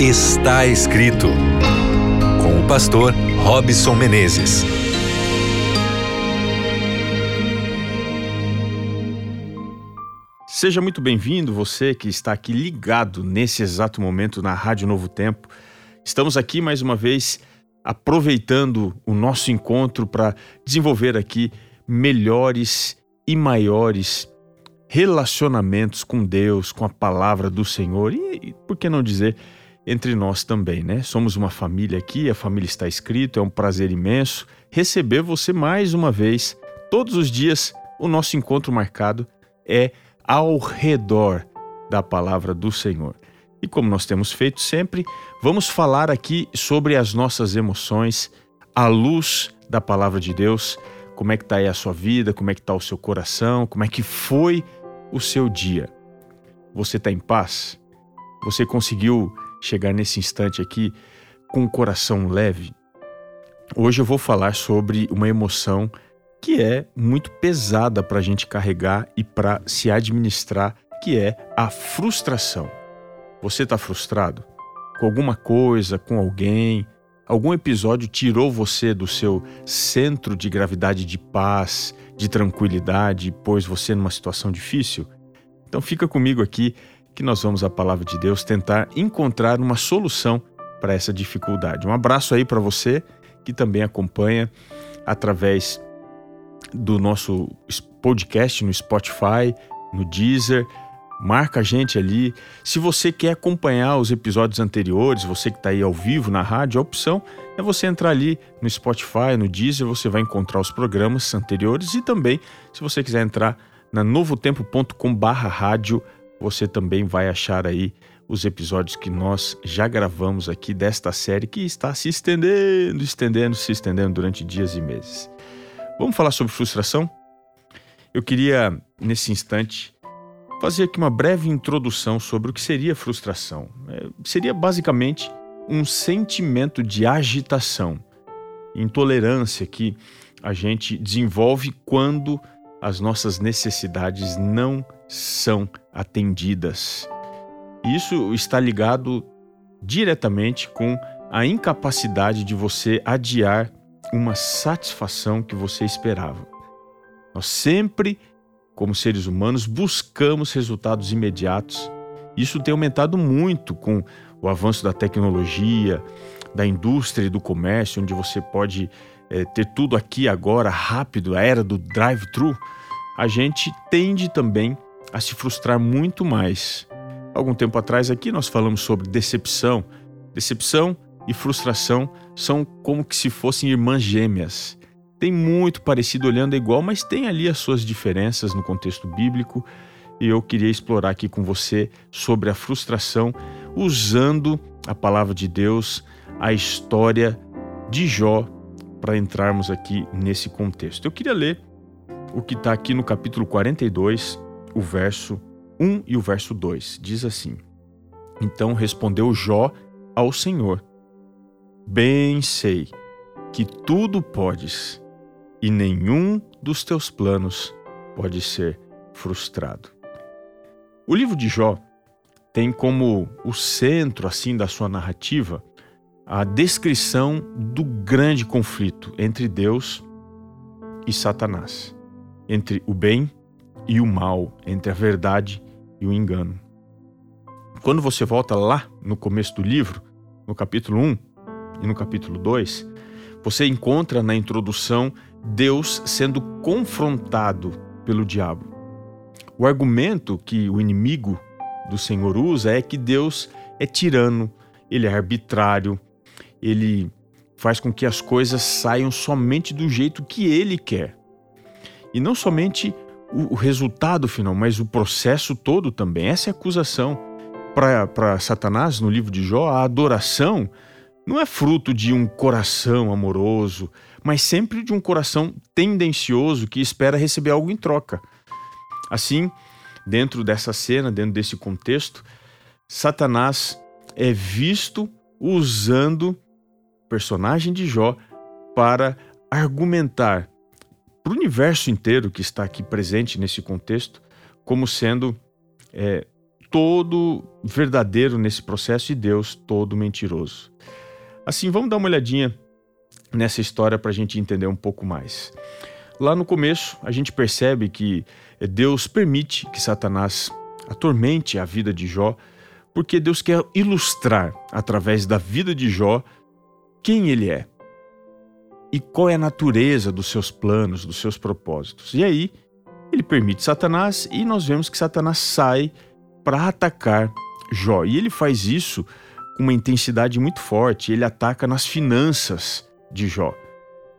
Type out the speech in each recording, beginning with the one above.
Está escrito com o pastor Robson Menezes. Seja muito bem-vindo, você que está aqui ligado nesse exato momento na Rádio Novo Tempo. Estamos aqui mais uma vez aproveitando o nosso encontro para desenvolver aqui melhores e maiores relacionamentos com Deus, com a palavra do Senhor e, por que não dizer, entre nós também, né? Somos uma família aqui, a família está escrito, é um prazer imenso receber você mais uma vez. Todos os dias, o nosso encontro marcado é ao redor da palavra do Senhor. E como nós temos feito sempre, vamos falar aqui sobre as nossas emoções à luz da palavra de Deus. Como é que está aí a sua vida? Como é que está o seu coração? Como é que foi o seu dia? Você está em paz? Você conseguiu chegar nesse instante aqui com o coração leve. Hoje eu vou falar sobre uma emoção que é muito pesada para a gente carregar e para se administrar, que é a frustração. Você está frustrado com alguma coisa, com alguém? Algum episódio tirou você do seu centro de gravidade de paz, de tranquilidade, pôs você numa situação difícil? Então fica comigo aqui que nós vamos à palavra de Deus tentar encontrar uma solução para essa dificuldade. Um abraço aí para você que também acompanha através do nosso podcast no Spotify, no Deezer. Marca a gente ali. Se você quer acompanhar os episódios anteriores, você que está aí ao vivo na rádio, a opção é você entrar ali no Spotify, no Deezer, você vai encontrar os programas anteriores e também, se você quiser entrar na novotempo.com/rádio você também vai achar aí os episódios que nós já gravamos aqui desta série que está se estendendo, estendendo, se estendendo durante dias e meses. Vamos falar sobre frustração? Eu queria, nesse instante, fazer aqui uma breve introdução sobre o que seria frustração. É, seria basicamente um sentimento de agitação, intolerância que a gente desenvolve quando as nossas necessidades não são atendidas. Isso está ligado diretamente com a incapacidade de você adiar uma satisfação que você esperava. Nós sempre, como seres humanos, buscamos resultados imediatos. Isso tem aumentado muito com o avanço da tecnologia, da indústria e do comércio, onde você pode é, ter tudo aqui agora, rápido, a era do drive-thru. A gente tende também a se frustrar muito mais. Algum tempo atrás aqui nós falamos sobre decepção. Decepção e frustração são como que se fossem irmãs gêmeas. Tem muito parecido olhando igual, mas tem ali as suas diferenças no contexto bíblico. E eu queria explorar aqui com você sobre a frustração usando a palavra de Deus, a história de Jó, para entrarmos aqui nesse contexto. Eu queria ler o que está aqui no capítulo 42, o verso 1 e o verso 2. Diz assim: Então respondeu Jó ao Senhor: Bem sei que tudo podes, e nenhum dos teus planos pode ser frustrado. O livro de Jó tem como o centro assim da sua narrativa a descrição do grande conflito entre Deus e Satanás, entre o bem e o mal, entre a verdade e o engano. Quando você volta lá no começo do livro, no capítulo 1 e no capítulo 2, você encontra na introdução Deus sendo confrontado pelo diabo. O argumento que o inimigo do Senhor usa é que Deus é tirano, ele é arbitrário, ele faz com que as coisas saiam somente do jeito que ele quer. E não somente o, o resultado final, mas o processo todo também. Essa é a acusação. Para Satanás, no livro de Jó, a adoração não é fruto de um coração amoroso, mas sempre de um coração tendencioso que espera receber algo em troca. Assim, dentro dessa cena, dentro desse contexto, Satanás é visto usando o personagem de Jó para argumentar para o universo inteiro que está aqui presente nesse contexto, como sendo é, todo verdadeiro nesse processo e Deus todo mentiroso. Assim, vamos dar uma olhadinha nessa história para a gente entender um pouco mais. Lá no começo, a gente percebe que Deus permite que Satanás atormente a vida de Jó, porque Deus quer ilustrar, através da vida de Jó, quem ele é e qual é a natureza dos seus planos, dos seus propósitos. E aí, ele permite Satanás e nós vemos que Satanás sai para atacar Jó. E ele faz isso com uma intensidade muito forte. Ele ataca nas finanças de Jó,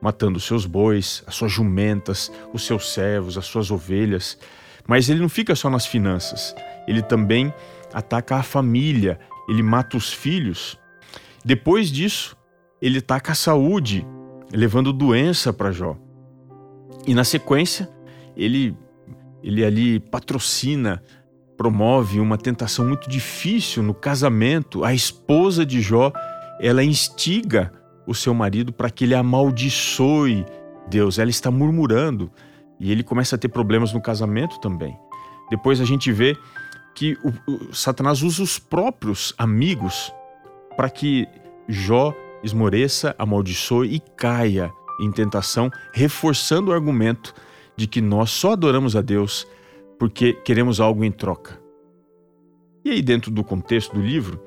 matando os seus bois, as suas jumentas, os seus servos, as suas ovelhas. Mas ele não fica só nas finanças, ele também ataca a família, ele mata os filhos. Depois disso, ele ataca a saúde, levando doença para Jó. E na sequência, ele, ele ali patrocina, promove uma tentação muito difícil no casamento. A esposa de Jó, ela instiga o seu marido para que ele amaldiçoe Deus. Ela está murmurando e ele começa a ter problemas no casamento também. Depois a gente vê que o, o Satanás usa os próprios amigos para que Jó esmoreça, amaldiçoe e caia em tentação, reforçando o argumento de que nós só adoramos a Deus porque queremos algo em troca. E aí, dentro do contexto do livro,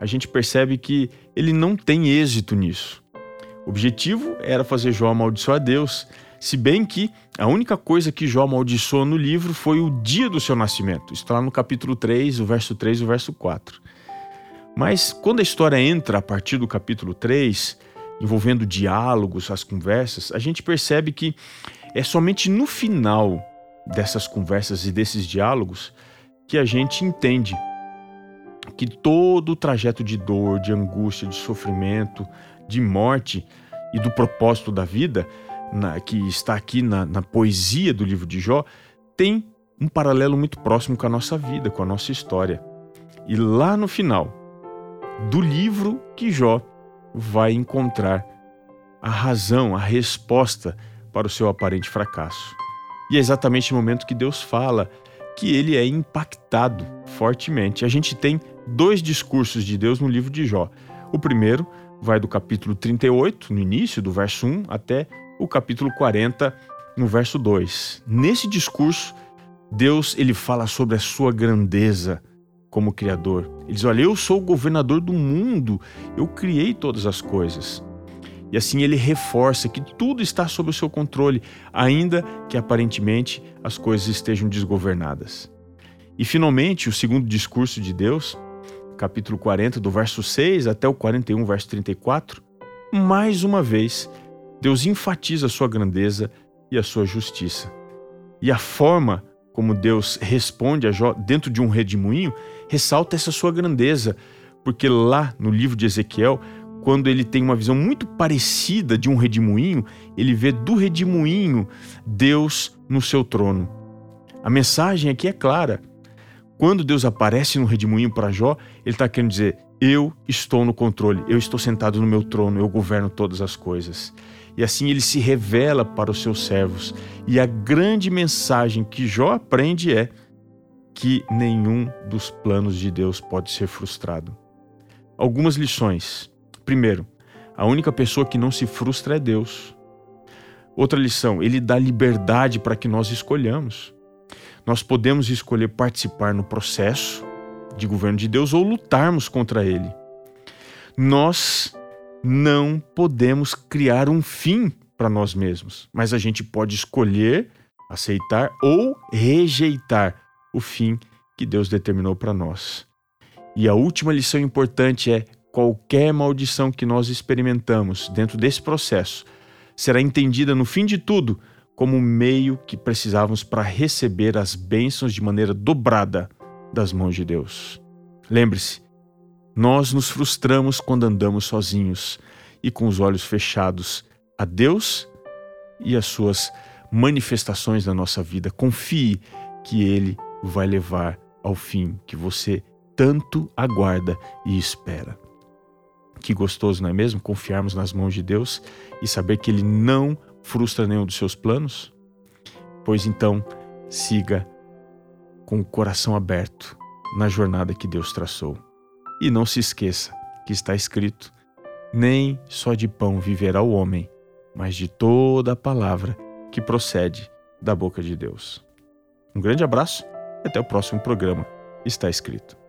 a gente percebe que ele não tem êxito nisso. O objetivo era fazer Jó amaldiçoar Deus, se bem que a única coisa que Jó amaldiçoou no livro foi o dia do seu nascimento. Está lá no capítulo 3, o verso 3 e o verso 4. Mas quando a história entra a partir do capítulo 3, envolvendo diálogos, as conversas, a gente percebe que é somente no final dessas conversas e desses diálogos que a gente entende que todo o trajeto de dor, de angústia, de sofrimento, de morte e do propósito da vida na, que está aqui na, na poesia do livro de Jó, tem um paralelo muito próximo com a nossa vida, com a nossa história. E lá no final do livro que Jó vai encontrar a razão, a resposta para o seu aparente fracasso. E é exatamente no momento que Deus fala que ele é impactado fortemente. A gente tem dois discursos de Deus no livro de Jó. O primeiro vai do capítulo 38, no início, do verso 1, até o capítulo 40, no verso 2. Nesse discurso, Deus ele fala sobre a sua grandeza como criador. Ele diz: "Olha, eu sou o governador do mundo. Eu criei todas as coisas." E assim ele reforça que tudo está sob o seu controle, ainda que aparentemente as coisas estejam desgovernadas. E finalmente, o segundo discurso de Deus, capítulo 40, do verso 6 até o 41, verso 34, mais uma vez Deus enfatiza a sua grandeza e a sua justiça. E a forma como Deus responde a Jó dentro de um redemoinho ressalta essa sua grandeza, porque lá no livro de Ezequiel, quando ele tem uma visão muito parecida de um redemoinho, ele vê do redemoinho Deus no seu trono. A mensagem aqui é clara. Quando Deus aparece no redemoinho para Jó, ele está querendo dizer: Eu estou no controle, eu estou sentado no meu trono, eu governo todas as coisas e assim ele se revela para os seus servos. E a grande mensagem que Jó aprende é que nenhum dos planos de Deus pode ser frustrado. Algumas lições. Primeiro, a única pessoa que não se frustra é Deus. Outra lição, ele dá liberdade para que nós escolhamos. Nós podemos escolher participar no processo de governo de Deus ou lutarmos contra ele. Nós não podemos criar um fim para nós mesmos, mas a gente pode escolher aceitar ou rejeitar o fim que Deus determinou para nós. E a última lição importante é: qualquer maldição que nós experimentamos dentro desse processo será entendida no fim de tudo como o meio que precisávamos para receber as bênçãos de maneira dobrada das mãos de Deus. Lembre-se, nós nos frustramos quando andamos sozinhos e com os olhos fechados a Deus e as suas manifestações na nossa vida. Confie que Ele vai levar ao fim que você tanto aguarda e espera. Que gostoso, não é mesmo? Confiarmos nas mãos de Deus e saber que Ele não frustra nenhum dos seus planos? Pois então, siga com o coração aberto na jornada que Deus traçou. E não se esqueça que está escrito: nem só de pão viverá o homem, mas de toda a palavra que procede da boca de Deus. Um grande abraço e até o próximo programa. Está escrito.